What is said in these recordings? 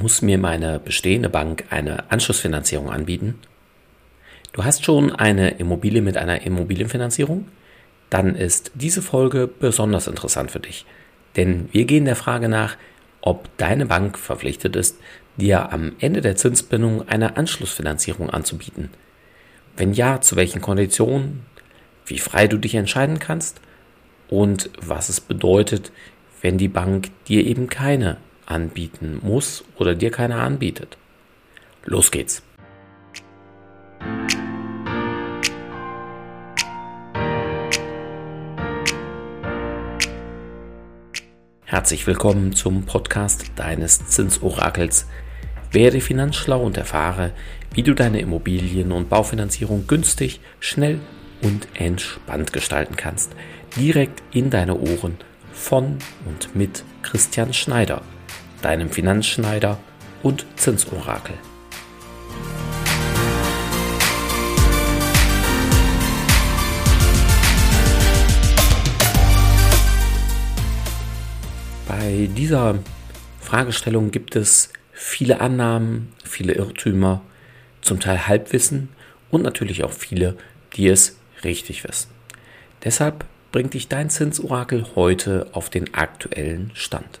Muss mir meine bestehende Bank eine Anschlussfinanzierung anbieten? Du hast schon eine Immobilie mit einer Immobilienfinanzierung? Dann ist diese Folge besonders interessant für dich. Denn wir gehen der Frage nach, ob deine Bank verpflichtet ist, dir am Ende der Zinsbindung eine Anschlussfinanzierung anzubieten. Wenn ja, zu welchen Konditionen, wie frei du dich entscheiden kannst und was es bedeutet, wenn die Bank dir eben keine anbieten muss oder dir keine anbietet. Los geht's. Herzlich willkommen zum Podcast deines Zinsorakels. Werde finanzschlau und erfahre, wie du deine Immobilien- und Baufinanzierung günstig, schnell und entspannt gestalten kannst. Direkt in deine Ohren von und mit Christian Schneider deinem Finanzschneider und Zinsorakel. Bei dieser Fragestellung gibt es viele Annahmen, viele Irrtümer, zum Teil Halbwissen und natürlich auch viele, die es richtig wissen. Deshalb bringt dich dein Zinsorakel heute auf den aktuellen Stand.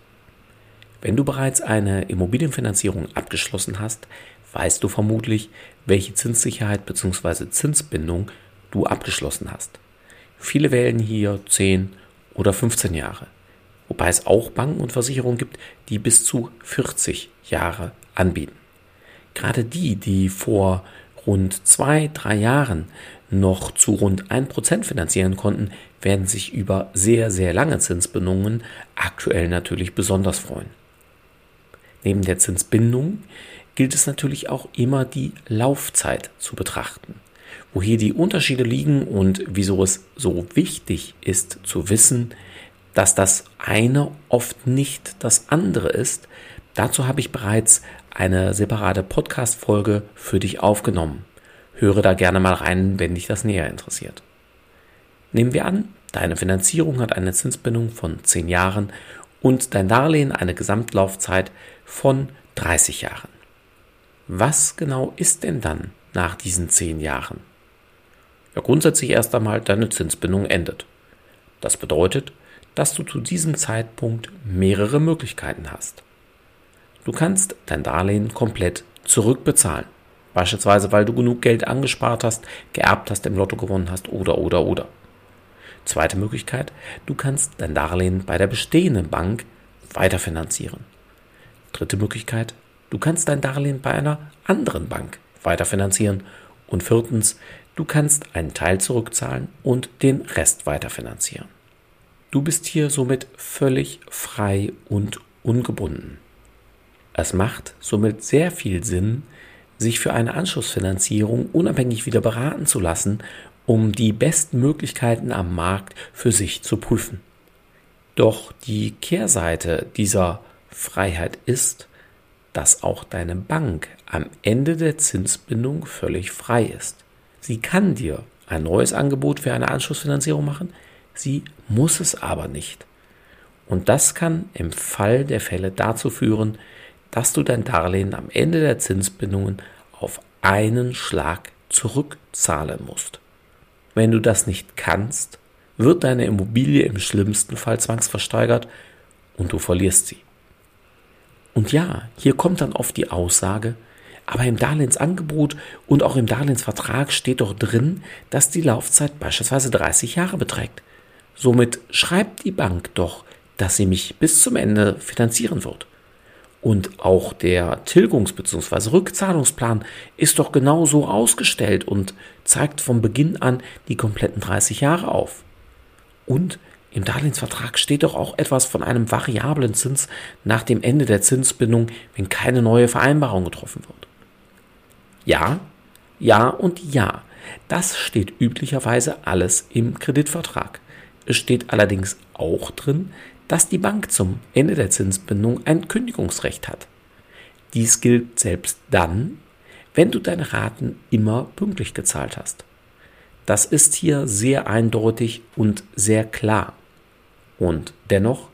Wenn du bereits eine Immobilienfinanzierung abgeschlossen hast, weißt du vermutlich, welche Zinssicherheit bzw. Zinsbindung du abgeschlossen hast. Viele wählen hier 10 oder 15 Jahre, wobei es auch Banken und Versicherungen gibt, die bis zu 40 Jahre anbieten. Gerade die, die vor rund zwei, drei Jahren noch zu rund 1% finanzieren konnten, werden sich über sehr, sehr lange Zinsbindungen aktuell natürlich besonders freuen. Neben der Zinsbindung gilt es natürlich auch immer die Laufzeit zu betrachten. Wo hier die Unterschiede liegen und wieso es so wichtig ist zu wissen, dass das eine oft nicht das andere ist, dazu habe ich bereits eine separate Podcast-Folge für dich aufgenommen. Höre da gerne mal rein, wenn dich das näher interessiert. Nehmen wir an, deine Finanzierung hat eine Zinsbindung von 10 Jahren und dein Darlehen eine Gesamtlaufzeit von 30 Jahren. Was genau ist denn dann nach diesen 10 Jahren? Ja, grundsätzlich erst einmal deine Zinsbindung endet. Das bedeutet, dass du zu diesem Zeitpunkt mehrere Möglichkeiten hast. Du kannst dein Darlehen komplett zurückbezahlen. Beispielsweise, weil du genug Geld angespart hast, geerbt hast, im Lotto gewonnen hast oder oder oder. Zweite Möglichkeit, du kannst dein Darlehen bei der bestehenden Bank weiterfinanzieren. Dritte Möglichkeit, du kannst dein Darlehen bei einer anderen Bank weiterfinanzieren. Und viertens, du kannst einen Teil zurückzahlen und den Rest weiterfinanzieren. Du bist hier somit völlig frei und ungebunden. Es macht somit sehr viel Sinn, sich für eine Anschlussfinanzierung unabhängig wieder beraten zu lassen um die besten Möglichkeiten am Markt für sich zu prüfen. Doch die Kehrseite dieser Freiheit ist, dass auch deine Bank am Ende der Zinsbindung völlig frei ist. Sie kann dir ein neues Angebot für eine Anschlussfinanzierung machen, sie muss es aber nicht. Und das kann im Fall der Fälle dazu führen, dass du dein Darlehen am Ende der Zinsbindungen auf einen Schlag zurückzahlen musst. Wenn du das nicht kannst, wird deine Immobilie im schlimmsten Fall zwangsversteigert und du verlierst sie. Und ja, hier kommt dann oft die Aussage, aber im Darlehensangebot und auch im Darlehensvertrag steht doch drin, dass die Laufzeit beispielsweise 30 Jahre beträgt. Somit schreibt die Bank doch, dass sie mich bis zum Ende finanzieren wird. Und auch der Tilgungs- bzw. Rückzahlungsplan ist doch genau so ausgestellt und zeigt von Beginn an die kompletten 30 Jahre auf. Und im Darlehensvertrag steht doch auch etwas von einem variablen Zins nach dem Ende der Zinsbindung, wenn keine neue Vereinbarung getroffen wird. Ja, ja und ja. Das steht üblicherweise alles im Kreditvertrag. Es steht allerdings auch drin, dass die Bank zum Ende der Zinsbindung ein Kündigungsrecht hat. Dies gilt selbst dann, wenn du deine Raten immer pünktlich gezahlt hast. Das ist hier sehr eindeutig und sehr klar und dennoch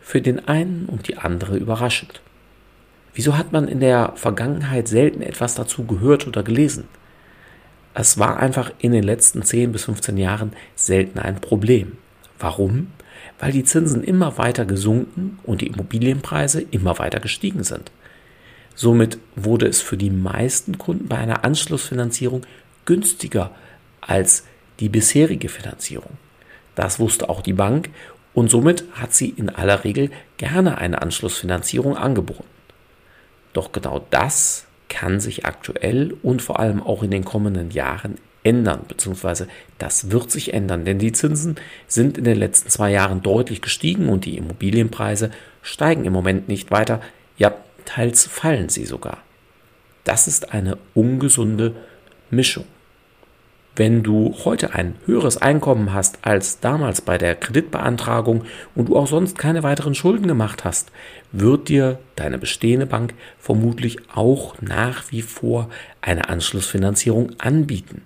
für den einen und die andere überraschend. Wieso hat man in der Vergangenheit selten etwas dazu gehört oder gelesen? Es war einfach in den letzten 10 bis 15 Jahren selten ein Problem. Warum? Weil die Zinsen immer weiter gesunken und die Immobilienpreise immer weiter gestiegen sind. Somit wurde es für die meisten Kunden bei einer Anschlussfinanzierung günstiger als die bisherige Finanzierung. Das wusste auch die Bank und somit hat sie in aller Regel gerne eine Anschlussfinanzierung angeboten. Doch genau das kann sich aktuell und vor allem auch in den kommenden Jahren ändern, beziehungsweise das wird sich ändern, denn die Zinsen sind in den letzten zwei Jahren deutlich gestiegen und die Immobilienpreise steigen im Moment nicht weiter, ja, teils fallen sie sogar. Das ist eine ungesunde Mischung. Wenn du heute ein höheres Einkommen hast als damals bei der Kreditbeantragung und du auch sonst keine weiteren Schulden gemacht hast, wird dir deine bestehende Bank vermutlich auch nach wie vor eine Anschlussfinanzierung anbieten.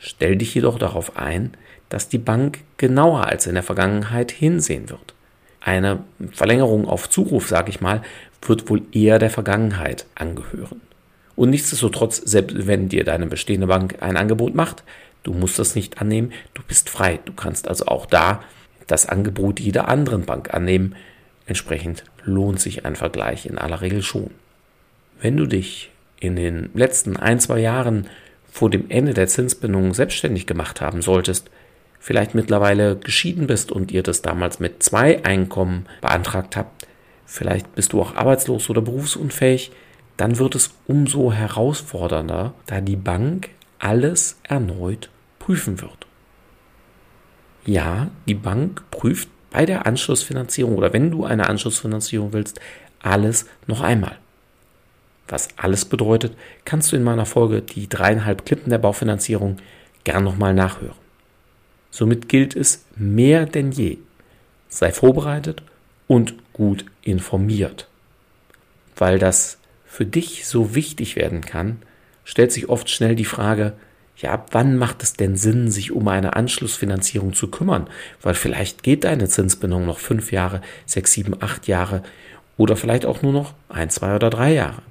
Stell dich jedoch darauf ein, dass die Bank genauer als in der Vergangenheit hinsehen wird. Eine Verlängerung auf Zuruf, sage ich mal, wird wohl eher der Vergangenheit angehören. Und nichtsdestotrotz, selbst wenn dir deine bestehende Bank ein Angebot macht, du musst das nicht annehmen, du bist frei. Du kannst also auch da das Angebot jeder anderen Bank annehmen. Entsprechend lohnt sich ein Vergleich in aller Regel schon. Wenn du dich in den letzten ein, zwei Jahren vor dem Ende der Zinsbindung selbstständig gemacht haben solltest, vielleicht mittlerweile geschieden bist und ihr das damals mit zwei Einkommen beantragt habt, vielleicht bist du auch arbeitslos oder berufsunfähig, dann wird es umso herausfordernder, da die Bank alles erneut prüfen wird. Ja, die Bank prüft bei der Anschlussfinanzierung oder wenn du eine Anschlussfinanzierung willst, alles noch einmal. Was alles bedeutet, kannst du in meiner Folge die dreieinhalb Klippen der Baufinanzierung gern nochmal nachhören. Somit gilt es mehr denn je. Sei vorbereitet und gut informiert. Weil das für dich so wichtig werden kann, stellt sich oft schnell die Frage, ja, ab wann macht es denn Sinn, sich um eine Anschlussfinanzierung zu kümmern? Weil vielleicht geht deine Zinsbindung noch fünf Jahre, sechs, sieben, acht Jahre oder vielleicht auch nur noch ein, zwei oder drei Jahre.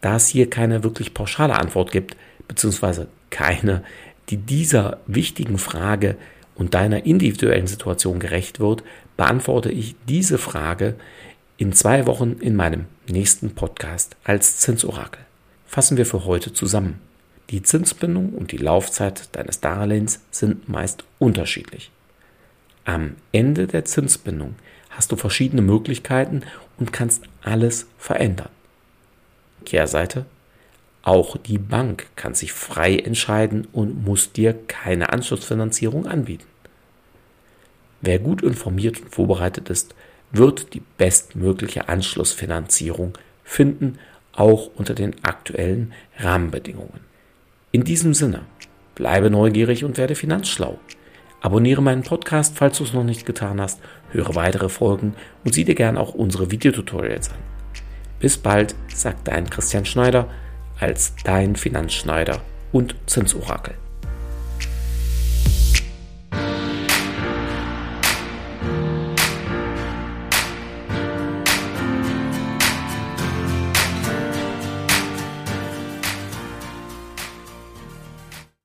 Da es hier keine wirklich pauschale Antwort gibt, beziehungsweise keine, die dieser wichtigen Frage und deiner individuellen Situation gerecht wird, beantworte ich diese Frage in zwei Wochen in meinem nächsten Podcast als Zinsorakel. Fassen wir für heute zusammen. Die Zinsbindung und die Laufzeit deines Darlehens sind meist unterschiedlich. Am Ende der Zinsbindung hast du verschiedene Möglichkeiten und kannst alles verändern. Kehrseite. Auch die Bank kann sich frei entscheiden und muss dir keine Anschlussfinanzierung anbieten. Wer gut informiert und vorbereitet ist, wird die bestmögliche Anschlussfinanzierung finden, auch unter den aktuellen Rahmenbedingungen. In diesem Sinne, bleibe neugierig und werde finanzschlau. Abonniere meinen Podcast, falls du es noch nicht getan hast, höre weitere Folgen und sieh dir gern auch unsere Videotutorials an. Bis bald, sagt dein Christian Schneider als dein Finanzschneider und Zinsorakel.